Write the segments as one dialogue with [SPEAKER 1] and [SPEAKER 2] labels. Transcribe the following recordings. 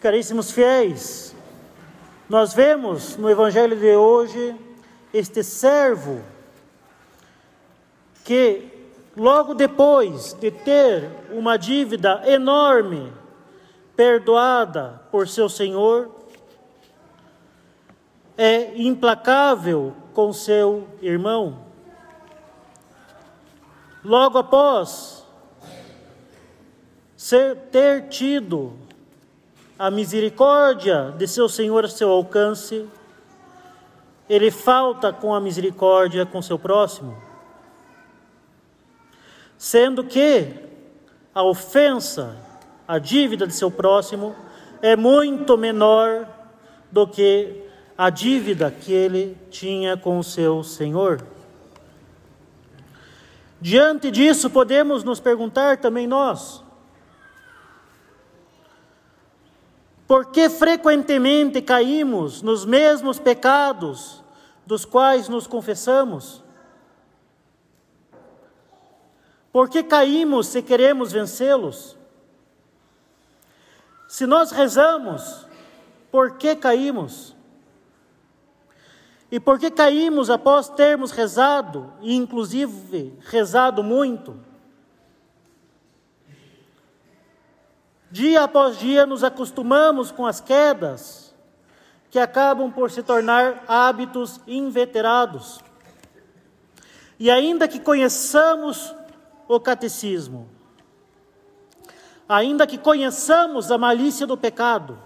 [SPEAKER 1] Caríssimos fiéis, nós vemos no Evangelho de hoje este servo que, logo depois de ter uma dívida enorme perdoada por seu senhor, é implacável com seu irmão. Logo após ser, ter tido a misericórdia de seu Senhor a seu alcance, ele falta com a misericórdia com seu próximo. Sendo que a ofensa, a dívida de seu próximo, é muito menor do que a dívida que ele tinha com seu Senhor. Diante disso, podemos nos perguntar também nós: por que frequentemente caímos nos mesmos pecados dos quais nos confessamos? Por que caímos se queremos vencê-los? Se nós rezamos, por que caímos? E por que caímos após termos rezado, e inclusive rezado muito? Dia após dia nos acostumamos com as quedas, que acabam por se tornar hábitos inveterados. E ainda que conheçamos o catecismo, ainda que conheçamos a malícia do pecado,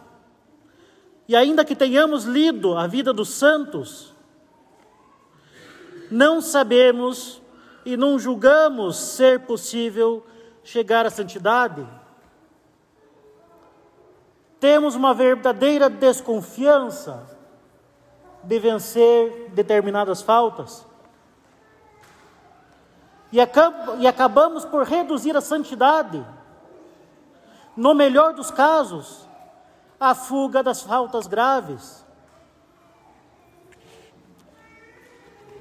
[SPEAKER 1] e ainda que tenhamos lido a vida dos santos, não sabemos e não julgamos ser possível chegar à santidade. Temos uma verdadeira desconfiança de vencer determinadas faltas. E, acab e acabamos por reduzir a santidade, no melhor dos casos, a fuga das faltas graves.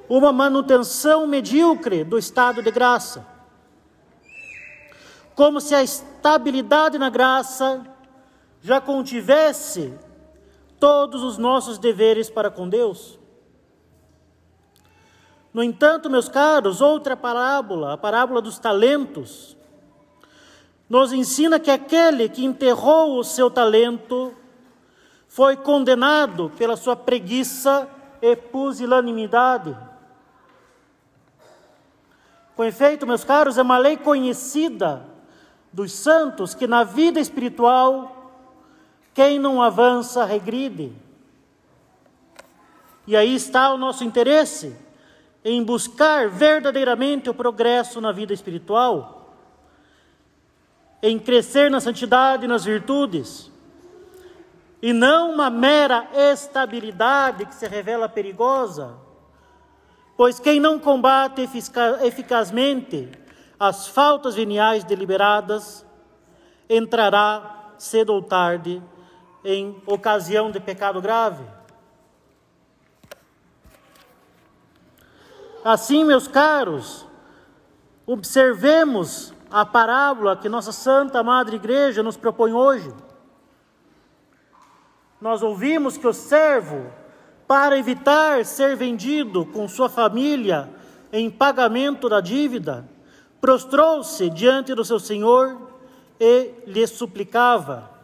[SPEAKER 1] Uma manutenção medíocre do estado de graça. Como se a estabilidade na graça já contivesse todos os nossos deveres para com Deus. No entanto, meus caros, outra parábola, a parábola dos talentos, nos ensina que aquele que enterrou o seu talento foi condenado pela sua preguiça e pusilanimidade. Com efeito, meus caros, é uma lei conhecida dos santos que na vida espiritual, quem não avança regride. E aí está o nosso interesse em buscar verdadeiramente o progresso na vida espiritual em crescer na santidade e nas virtudes, e não uma mera estabilidade que se revela perigosa, pois quem não combate eficazmente as faltas veniais deliberadas entrará cedo ou tarde em ocasião de pecado grave. Assim, meus caros, observemos a parábola que nossa Santa Madre Igreja nos propõe hoje. Nós ouvimos que o servo, para evitar ser vendido com sua família em pagamento da dívida, prostrou-se diante do seu senhor e lhe suplicava.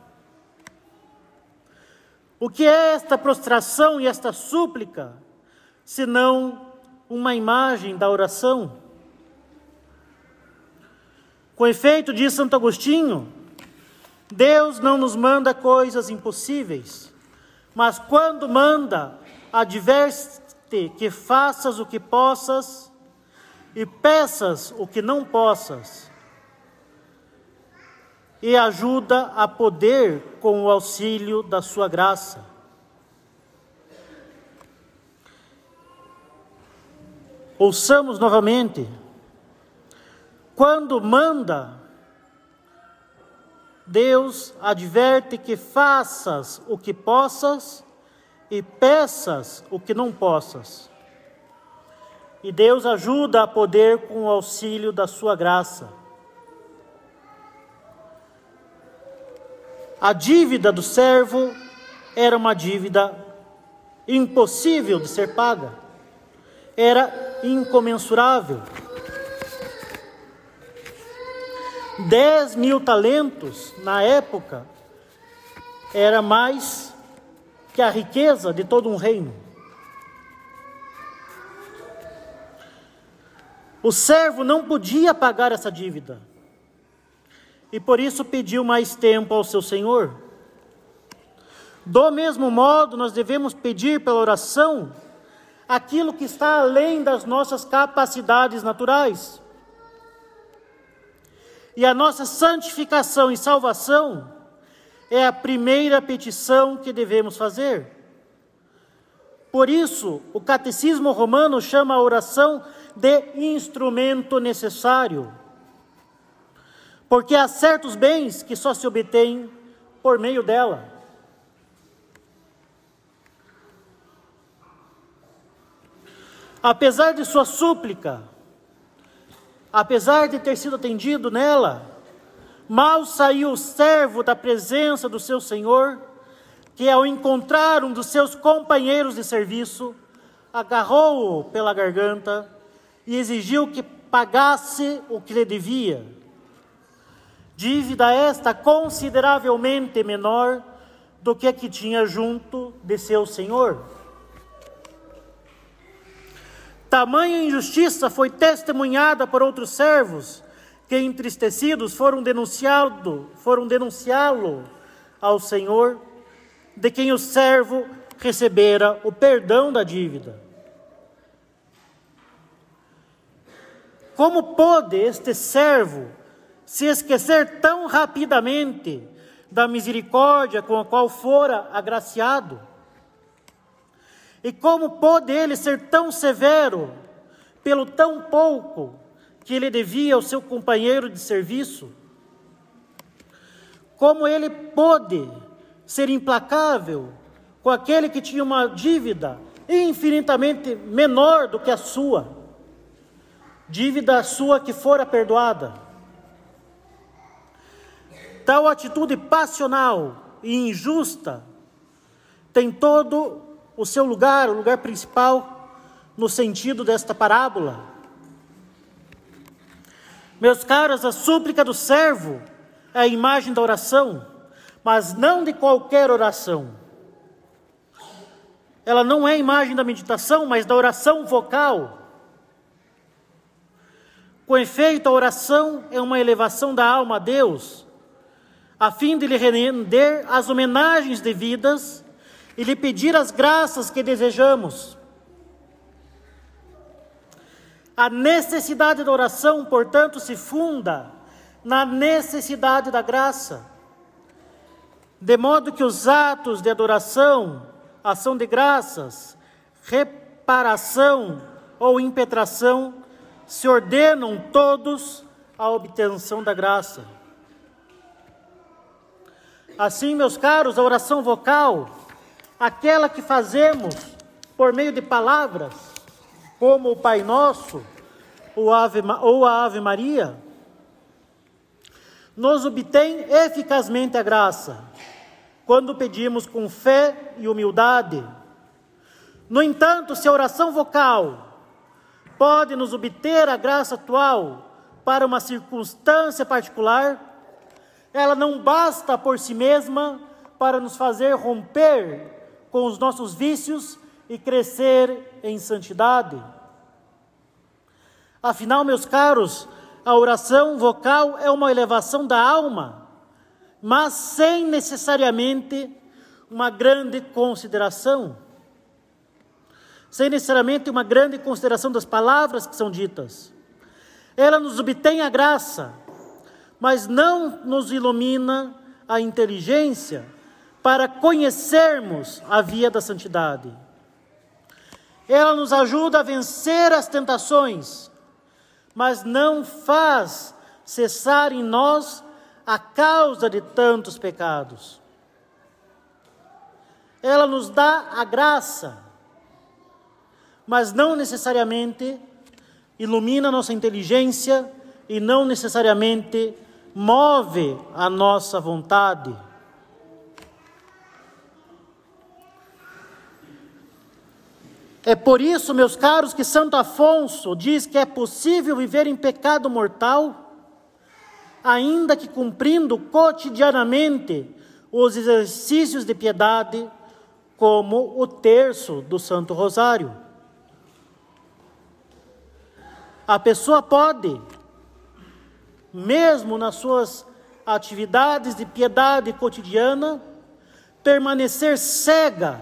[SPEAKER 1] O que é esta prostração e esta súplica, senão uma imagem da oração? Com efeito, diz Santo Agostinho, Deus não nos manda coisas impossíveis, mas quando manda, adverte que faças o que possas e peças o que não possas, e ajuda a poder com o auxílio da sua graça. Ouçamos novamente quando manda, Deus adverte que faças o que possas e peças o que não possas. E Deus ajuda a poder com o auxílio da sua graça. A dívida do servo era uma dívida impossível de ser paga, era incomensurável. Dez mil talentos na época era mais que a riqueza de todo um reino. O servo não podia pagar essa dívida e por isso pediu mais tempo ao seu senhor. Do mesmo modo, nós devemos pedir pela oração aquilo que está além das nossas capacidades naturais. E a nossa santificação e salvação é a primeira petição que devemos fazer. Por isso, o catecismo romano chama a oração de instrumento necessário. Porque há certos bens que só se obtêm por meio dela. Apesar de sua súplica, apesar de ter sido atendido nela, mal saiu o servo da presença do seu senhor, que ao encontrar um dos seus companheiros de serviço, agarrou-o pela garganta e exigiu que pagasse o que lhe devia. Dívida esta consideravelmente menor do que a que tinha junto de seu senhor. Tamanha injustiça foi testemunhada por outros servos, que entristecidos foram denunciado, foram denunciá-lo ao Senhor, de quem o servo recebera o perdão da dívida. Como pôde este servo se esquecer tão rapidamente da misericórdia com a qual fora agraciado? E como pôde ele ser tão severo pelo tão pouco que ele devia ao seu companheiro de serviço? Como ele pôde ser implacável com aquele que tinha uma dívida infinitamente menor do que a sua? Dívida sua que fora perdoada. Tal atitude passional e injusta tem todo o seu lugar, o lugar principal, no sentido desta parábola. Meus caros, a súplica do servo é a imagem da oração, mas não de qualquer oração. Ela não é a imagem da meditação, mas da oração vocal. Com efeito, a oração é uma elevação da alma a Deus, a fim de lhe render as homenagens devidas e lhe pedir as graças que desejamos. A necessidade da oração, portanto, se funda na necessidade da graça, de modo que os atos de adoração, ação de graças, reparação ou impetração se ordenam todos à obtenção da graça. Assim, meus caros, a oração vocal aquela que fazemos por meio de palavras, como o Pai Nosso ou a Ave, Maria, nos obtém eficazmente a graça, quando pedimos com fé e humildade. No entanto, se a oração vocal pode nos obter a graça atual para uma circunstância particular, ela não basta por si mesma para nos fazer romper com os nossos vícios e crescer em santidade. Afinal, meus caros, a oração vocal é uma elevação da alma, mas sem necessariamente uma grande consideração. Sem necessariamente uma grande consideração das palavras que são ditas. Ela nos obtém a graça, mas não nos ilumina a inteligência para conhecermos a via da santidade. Ela nos ajuda a vencer as tentações, mas não faz cessar em nós a causa de tantos pecados. Ela nos dá a graça, mas não necessariamente ilumina nossa inteligência e não necessariamente move a nossa vontade. É por isso, meus caros, que Santo Afonso diz que é possível viver em pecado mortal, ainda que cumprindo cotidianamente os exercícios de piedade, como o terço do Santo Rosário. A pessoa pode mesmo nas suas atividades de piedade cotidiana, permanecer cega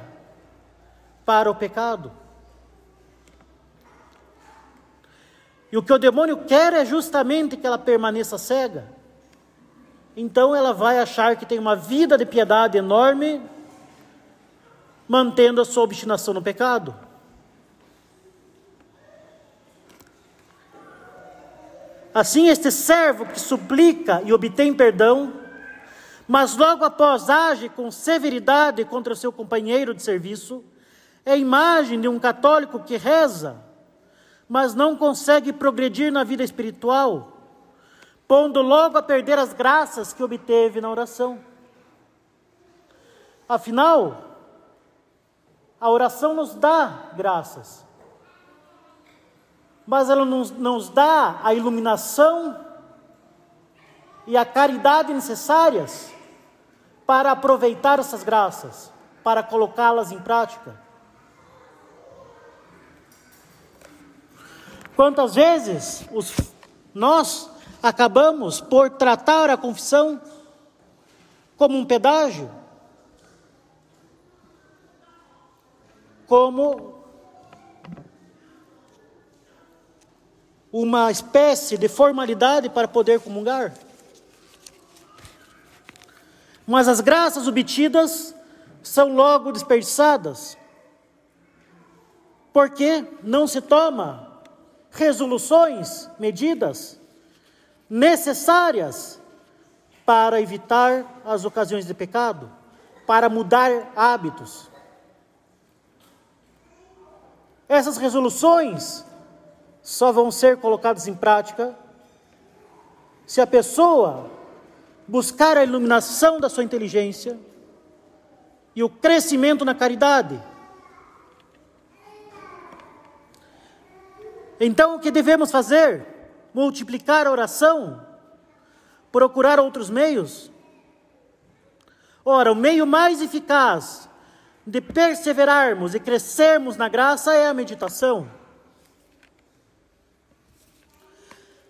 [SPEAKER 1] para o pecado. E o que o demônio quer é justamente que ela permaneça cega. Então ela vai achar que tem uma vida de piedade enorme, mantendo a sua obstinação no pecado. Assim, este servo que suplica e obtém perdão, mas logo após age com severidade contra seu companheiro de serviço, é a imagem de um católico que reza mas não consegue progredir na vida espiritual, pondo logo a perder as graças que obteve na oração. Afinal, a oração nos dá graças, mas ela nos, nos dá a iluminação e a caridade necessárias para aproveitar essas graças, para colocá-las em prática. Quantas vezes os, nós acabamos por tratar a confissão como um pedágio, como uma espécie de formalidade para poder comungar. Mas as graças obtidas são logo desperdiçadas, porque não se toma resoluções, medidas necessárias para evitar as ocasiões de pecado, para mudar hábitos. Essas resoluções só vão ser colocadas em prática se a pessoa buscar a iluminação da sua inteligência e o crescimento na caridade Então o que devemos fazer? Multiplicar a oração? Procurar outros meios? Ora, o meio mais eficaz de perseverarmos e crescermos na graça é a meditação.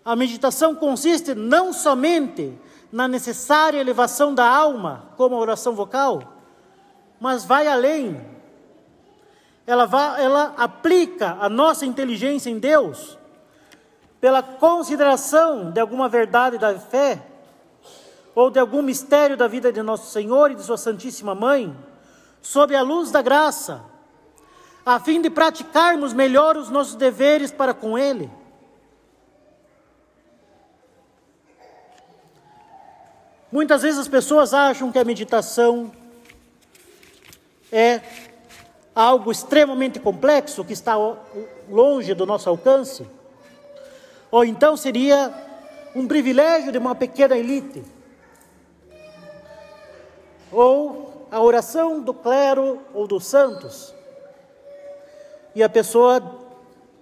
[SPEAKER 1] A meditação consiste não somente na necessária elevação da alma, como a oração vocal, mas vai além ela, vai, ela aplica a nossa inteligência em Deus pela consideração de alguma verdade da fé ou de algum mistério da vida de nosso Senhor e de Sua Santíssima Mãe, sob a luz da graça, a fim de praticarmos melhor os nossos deveres para com Ele. Muitas vezes as pessoas acham que a meditação é algo extremamente complexo que está longe do nosso alcance? Ou então seria um privilégio de uma pequena elite? Ou a oração do clero ou dos santos? E a pessoa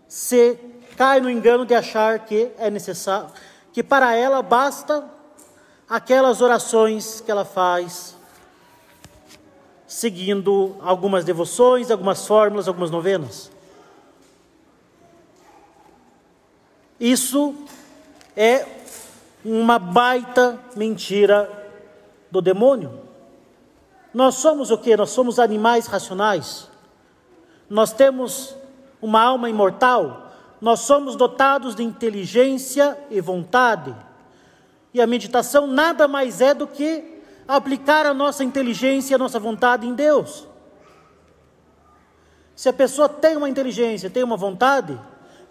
[SPEAKER 1] se cai no engano de achar que é necessário, que para ela basta aquelas orações que ela faz seguindo algumas devoções, algumas fórmulas, algumas novenas. Isso é uma baita mentira do demônio. Nós somos o que? Nós somos animais racionais. Nós temos uma alma imortal. Nós somos dotados de inteligência e vontade. E a meditação nada mais é do que aplicar a nossa inteligência e a nossa vontade em Deus. Se a pessoa tem uma inteligência, tem uma vontade,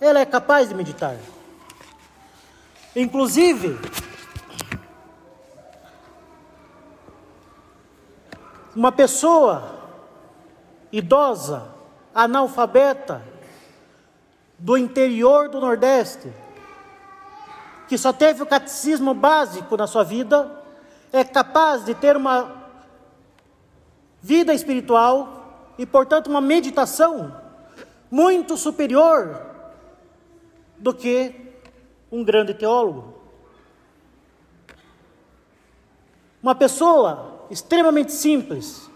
[SPEAKER 1] ela é capaz de meditar. Inclusive, uma pessoa idosa, analfabeta, do interior do Nordeste, que só teve o catecismo básico na sua vida, é capaz de ter uma vida espiritual e, portanto, uma meditação muito superior do que um grande teólogo. Uma pessoa extremamente simples,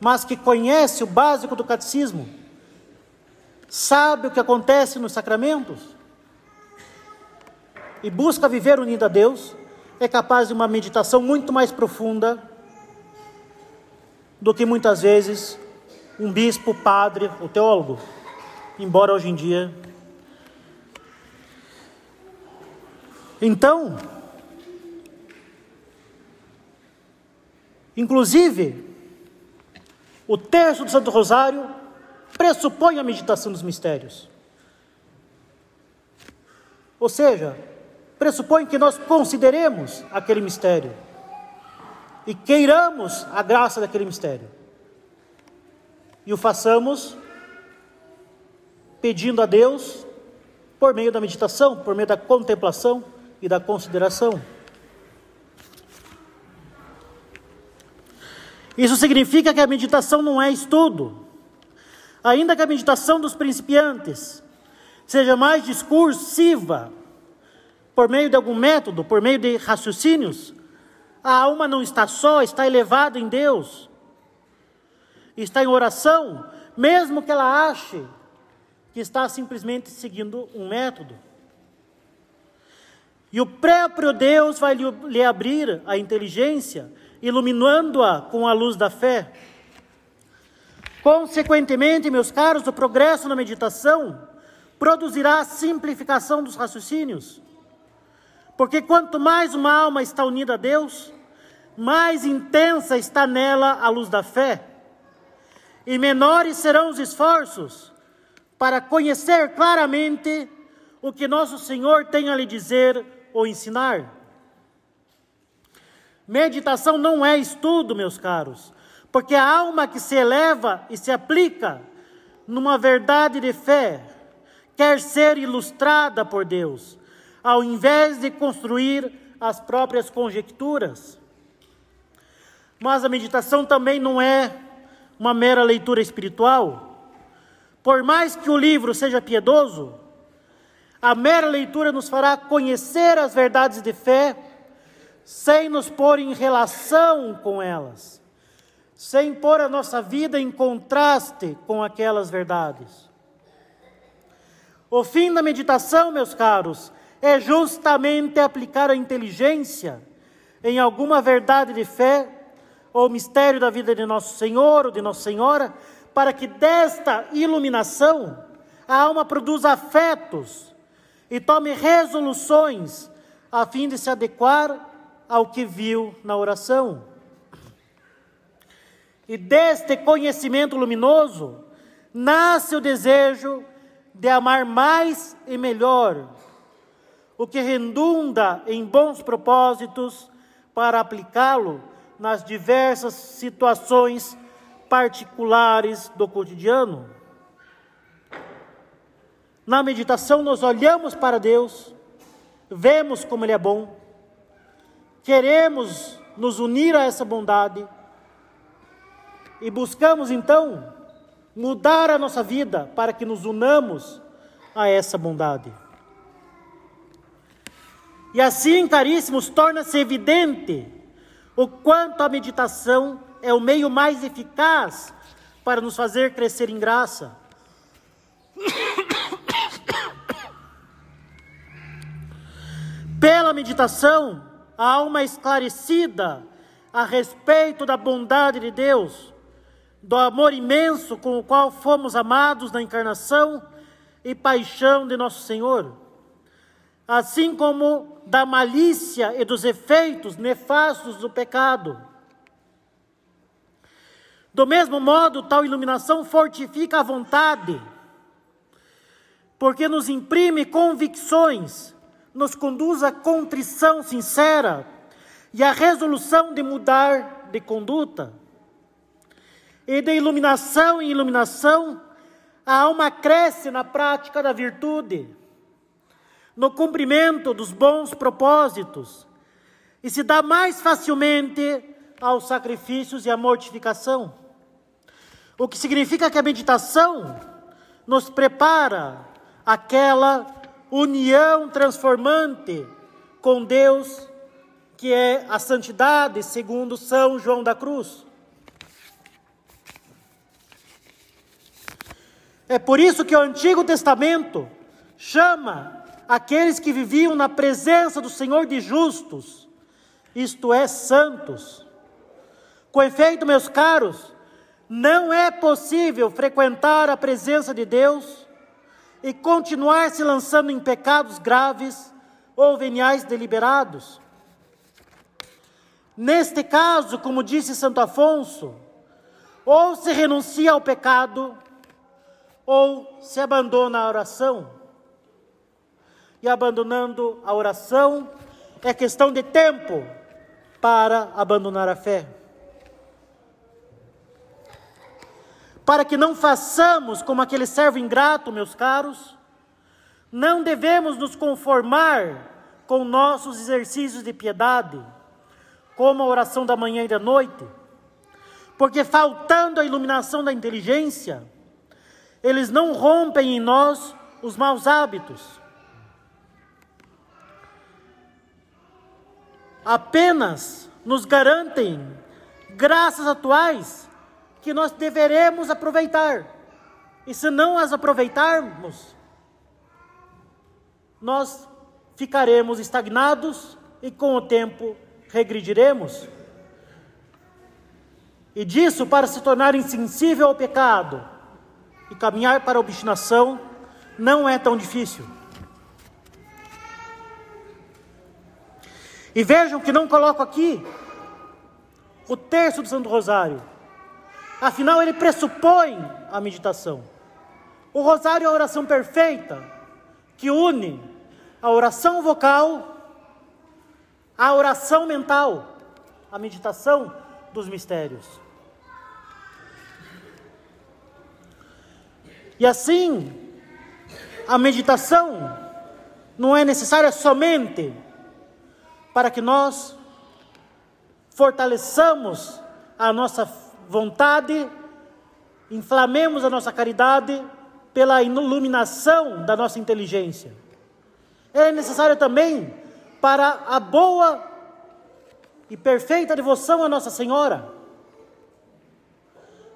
[SPEAKER 1] mas que conhece o básico do catecismo, sabe o que acontece nos sacramentos e busca viver unido a Deus, é capaz de uma meditação muito mais profunda do que muitas vezes um bispo, padre ou teólogo, embora hoje em dia. Então, inclusive, o terço do Santo Rosário pressupõe a meditação dos mistérios. Ou seja, pressupõe que nós consideremos aquele mistério e queiramos a graça daquele mistério. E o façamos pedindo a Deus por meio da meditação, por meio da contemplação e da consideração. Isso significa que a meditação não é estudo. Ainda que a meditação dos principiantes seja mais discursiva, por meio de algum método, por meio de raciocínios, a alma não está só, está elevada em Deus, está em oração, mesmo que ela ache que está simplesmente seguindo um método. E o próprio Deus vai lhe, abrir a inteligência, iluminando-a com a luz da fé. Consequentemente, meus caros, o progresso na meditação produzirá a simplificação dos raciocínios. Porque quanto mais uma alma está unida a Deus, mais intensa está nela a luz da fé, e menores serão os esforços para conhecer claramente o que nosso Senhor tem a lhe dizer ou ensinar. Meditação não é estudo, meus caros, porque a alma que se eleva e se aplica numa verdade de fé quer ser ilustrada por Deus ao invés de construir as próprias conjecturas. Mas a meditação também não é uma mera leitura espiritual. Por mais que o livro seja piedoso, a mera leitura nos fará conhecer as verdades de fé sem nos pôr em relação com elas, sem pôr a nossa vida em contraste com aquelas verdades. O fim da meditação, meus caros, é justamente aplicar a inteligência em alguma verdade de fé ou mistério da vida de nosso Senhor ou de Nossa Senhora, para que desta iluminação a alma produza afetos e tome resoluções a fim de se adequar ao que viu na oração. E deste conhecimento luminoso nasce o desejo de amar mais e melhor o que redunda em bons propósitos para aplicá-lo nas diversas situações particulares do cotidiano. Na meditação, nós olhamos para Deus, vemos como Ele é bom, queremos nos unir a essa bondade e buscamos então mudar a nossa vida para que nos unamos a essa bondade. E assim, caríssimos, torna-se evidente o quanto a meditação é o meio mais eficaz para nos fazer crescer em graça. Pela meditação, a alma esclarecida a respeito da bondade de Deus, do amor imenso com o qual fomos amados na encarnação e paixão de nosso Senhor assim como da malícia e dos efeitos nefastos do pecado. Do mesmo modo, tal iluminação fortifica a vontade, porque nos imprime convicções, nos conduz à contrição sincera e à resolução de mudar de conduta. E de iluminação em iluminação, a alma cresce na prática da virtude no cumprimento dos bons propósitos e se dá mais facilmente aos sacrifícios e à mortificação. O que significa que a meditação nos prepara aquela união transformante com Deus, que é a santidade, segundo São João da Cruz. É por isso que o Antigo Testamento chama aqueles que viviam na presença do Senhor de justos, isto é, santos. Com efeito, meus caros, não é possível frequentar a presença de Deus e continuar se lançando em pecados graves ou veniais deliberados. Neste caso, como disse Santo Afonso, ou se renuncia ao pecado, ou se abandona a oração. E abandonando a oração, é questão de tempo para abandonar a fé. Para que não façamos como aquele servo ingrato, meus caros, não devemos nos conformar com nossos exercícios de piedade, como a oração da manhã e da noite, porque faltando a iluminação da inteligência, eles não rompem em nós os maus hábitos. Apenas nos garantem graças atuais que nós deveremos aproveitar. E se não as aproveitarmos, nós ficaremos estagnados e com o tempo regrediremos. E disso, para se tornar insensível ao pecado, e caminhar para a obstinação não é tão difícil. E vejam que não coloco aqui o terço do Santo Rosário. Afinal, ele pressupõe a meditação. O rosário é a oração perfeita que une a oração vocal à oração mental, a meditação dos mistérios. E assim, a meditação não é necessária somente para que nós fortaleçamos a nossa vontade, inflamemos a nossa caridade pela iluminação da nossa inteligência. É necessário também para a boa e perfeita devoção a Nossa Senhora,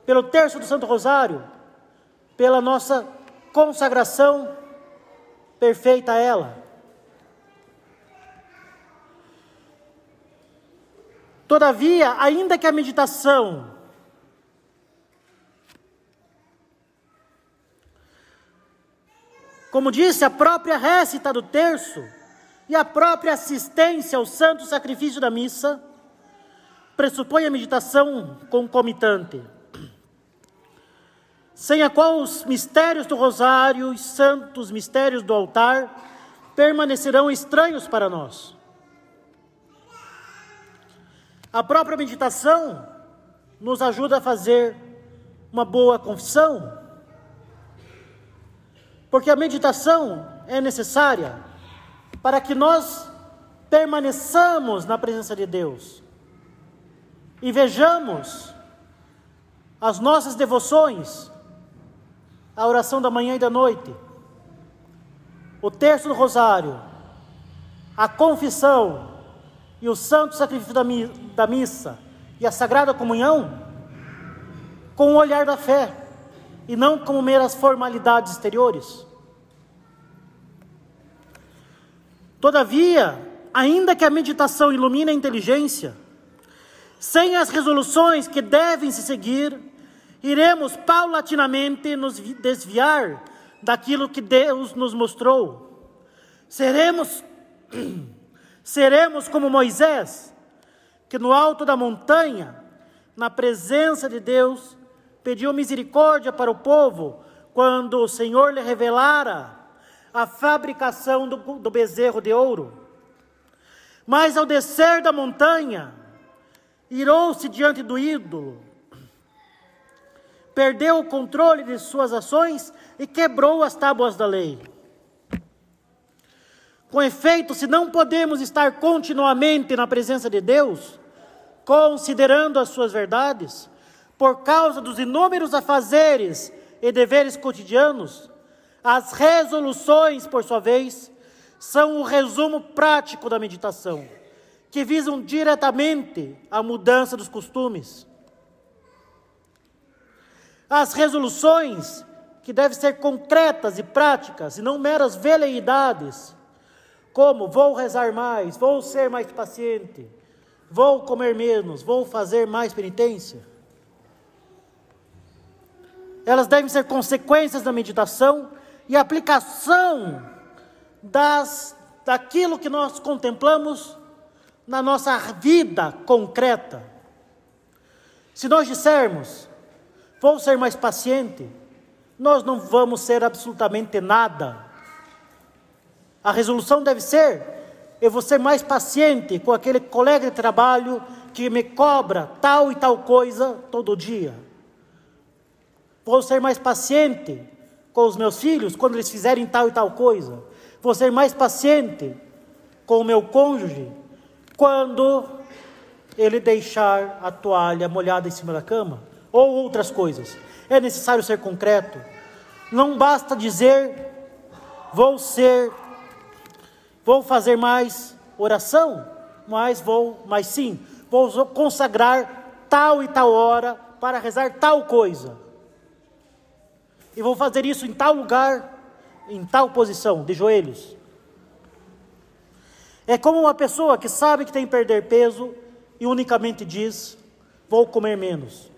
[SPEAKER 1] pelo terço do Santo Rosário, pela nossa consagração perfeita a ela. Todavia, ainda que a meditação como disse, a própria récita do terço e a própria assistência ao santo sacrifício da missa pressupõe a meditação concomitante sem a qual os mistérios do rosário e santos mistérios do altar permanecerão estranhos para nós. A própria meditação nos ajuda a fazer uma boa confissão, porque a meditação é necessária para que nós permaneçamos na presença de Deus e vejamos as nossas devoções a oração da manhã e da noite, o terço do rosário, a confissão e o santo sacrifício da, mi da missa e a sagrada comunhão com o olhar da fé e não como meras formalidades exteriores. Todavia, ainda que a meditação ilumine a inteligência, sem as resoluções que devem se seguir, iremos paulatinamente nos desviar daquilo que Deus nos mostrou. Seremos seremos como Moisés, que no alto da montanha, na presença de Deus, pediu misericórdia para o povo quando o Senhor lhe revelara a fabricação do, do bezerro de ouro. Mas ao descer da montanha, irou-se diante do ídolo perdeu o controle de suas ações e quebrou as tábuas da lei. Com efeito, se não podemos estar continuamente na presença de Deus, considerando as suas verdades, por causa dos inúmeros afazeres e deveres cotidianos, as resoluções, por sua vez, são o resumo prático da meditação, que visam diretamente a mudança dos costumes. As resoluções, que devem ser concretas e práticas, e não meras veleidades, como vou rezar mais, vou ser mais paciente, vou comer menos, vou fazer mais penitência. Elas devem ser consequências da meditação e aplicação das, daquilo que nós contemplamos na nossa vida concreta. Se nós dissermos, vou ser mais paciente, nós não vamos ser absolutamente nada. A resolução deve ser: eu vou ser mais paciente com aquele colega de trabalho que me cobra tal e tal coisa todo dia. Vou ser mais paciente com os meus filhos quando eles fizerem tal e tal coisa. Vou ser mais paciente com o meu cônjuge quando ele deixar a toalha molhada em cima da cama ou outras coisas. É necessário ser concreto. Não basta dizer vou ser vou fazer mais oração, mas vou, mas sim, vou consagrar tal e tal hora para rezar tal coisa e vou fazer isso em tal lugar, em tal posição, de joelhos. É como uma pessoa que sabe que tem que perder peso e unicamente diz: vou comer menos.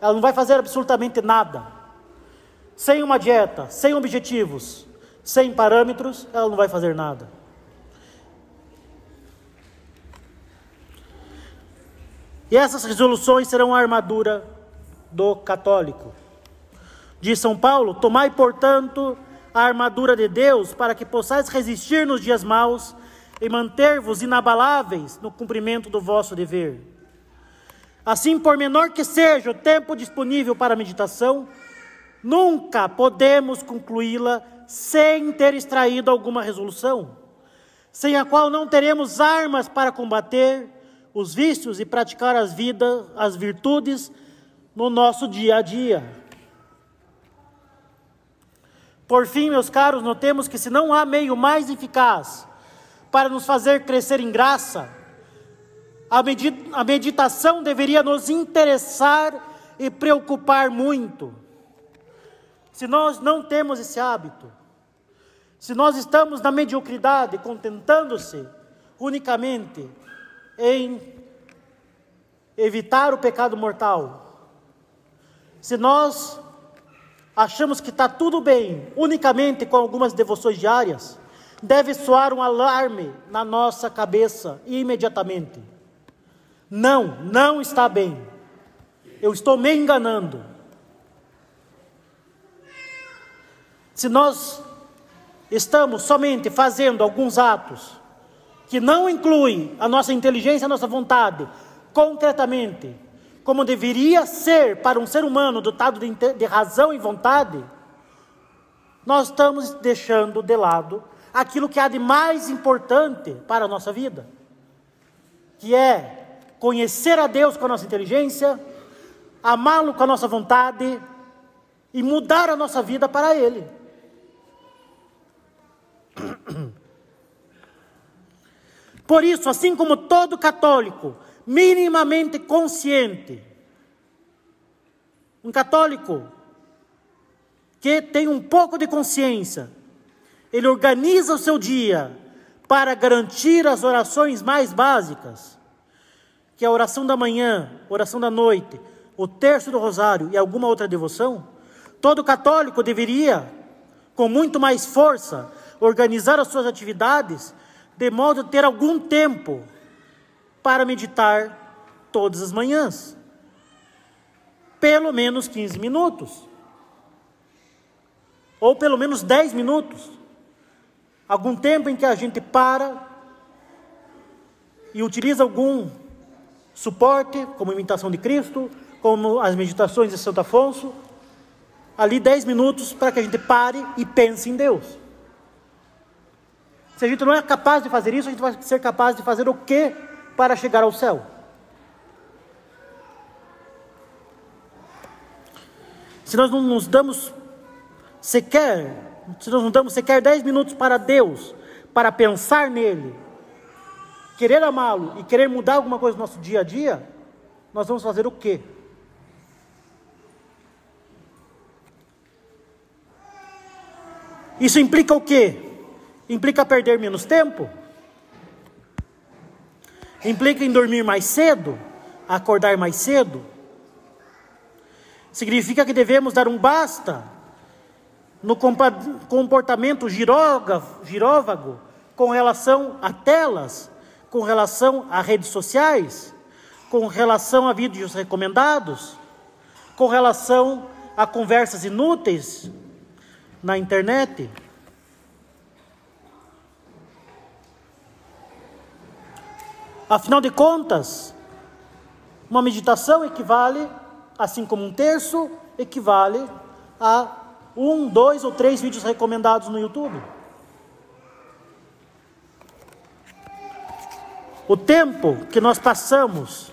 [SPEAKER 1] Ela não vai fazer absolutamente nada. Sem uma dieta, sem objetivos, sem parâmetros, ela não vai fazer nada. E essas resoluções serão a armadura do católico. Diz São Paulo: Tomai, portanto, a armadura de Deus, para que possais resistir nos dias maus e manter-vos inabaláveis no cumprimento do vosso dever. Assim, por menor que seja o tempo disponível para a meditação, nunca podemos concluí-la sem ter extraído alguma resolução, sem a qual não teremos armas para combater os vícios e praticar as vidas, as virtudes no nosso dia a dia. Por fim, meus caros, notemos que se não há meio mais eficaz para nos fazer crescer em graça, a meditação deveria nos interessar e preocupar muito. Se nós não temos esse hábito, se nós estamos na mediocridade, contentando-se unicamente em evitar o pecado mortal, se nós achamos que está tudo bem unicamente com algumas devoções diárias, deve soar um alarme na nossa cabeça imediatamente. Não, não está bem. Eu estou me enganando. Se nós estamos somente fazendo alguns atos que não incluem a nossa inteligência, a nossa vontade, concretamente, como deveria ser para um ser humano dotado de, de razão e vontade, nós estamos deixando de lado aquilo que há de mais importante para a nossa vida, que é conhecer a Deus com a nossa inteligência, amá-lo com a nossa vontade e mudar a nossa vida para Ele. Por isso, assim como todo católico minimamente consciente. Um católico que tem um pouco de consciência, ele organiza o seu dia para garantir as orações mais básicas, que é a oração da manhã, oração da noite, o terço do rosário e alguma outra devoção. Todo católico deveria, com muito mais força, organizar as suas atividades de modo a ter algum tempo para meditar todas as manhãs. Pelo menos 15 minutos. Ou pelo menos 10 minutos. Algum tempo em que a gente para e utiliza algum suporte, como imitação de Cristo, como as meditações de Santo Afonso, ali 10 minutos para que a gente pare e pense em Deus. Se a gente não é capaz de fazer isso, a gente vai ser capaz de fazer o que para chegar ao céu. se nós não nos damos sequer, se nós não damos sequer 10 minutos para Deus, para pensar nele, querer amá-lo e querer mudar alguma coisa no nosso dia a dia, nós vamos fazer o quê? Isso implica o quê? Implica perder menos tempo? Implica em dormir mais cedo? Acordar mais cedo? Significa que devemos dar um basta no comportamento giróvago com relação a telas, com relação a redes sociais, com relação a vídeos recomendados, com relação a conversas inúteis na internet. Afinal de contas, uma meditação equivale, assim como um terço, equivale a um, dois ou três vídeos recomendados no YouTube. O tempo que nós passamos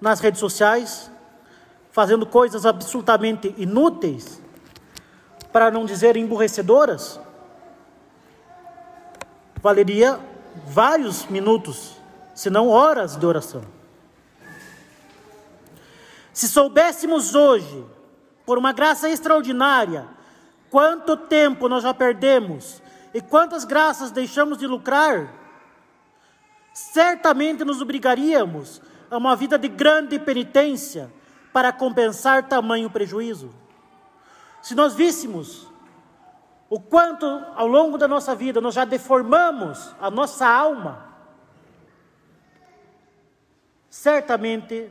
[SPEAKER 1] nas redes sociais, fazendo coisas absolutamente inúteis, para não dizer emburrecedoras, valeria vários minutos, se não horas de oração. Se soubéssemos hoje, por uma graça extraordinária, quanto tempo nós já perdemos e quantas graças deixamos de lucrar, certamente nos obrigaríamos a uma vida de grande penitência para compensar tamanho prejuízo. Se nós víssemos o quanto ao longo da nossa vida nós já deformamos a nossa alma, certamente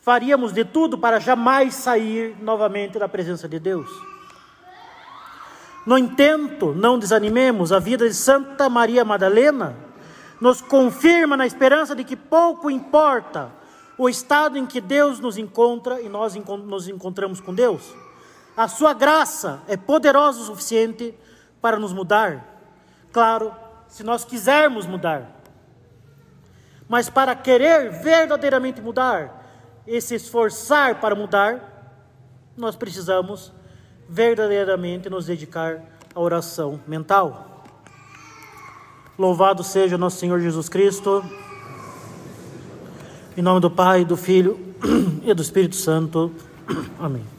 [SPEAKER 1] faríamos de tudo para jamais sair novamente da presença de Deus. No entanto, não desanimemos, a vida de Santa Maria Madalena nos confirma na esperança de que pouco importa o estado em que Deus nos encontra e nós nos encontramos com Deus. A sua graça é poderosa o suficiente para nos mudar. Claro, se nós quisermos mudar. Mas para querer verdadeiramente mudar e se esforçar para mudar, nós precisamos verdadeiramente nos dedicar à oração mental. Louvado seja nosso Senhor Jesus Cristo. Em nome do Pai, do Filho e do Espírito Santo. Amém.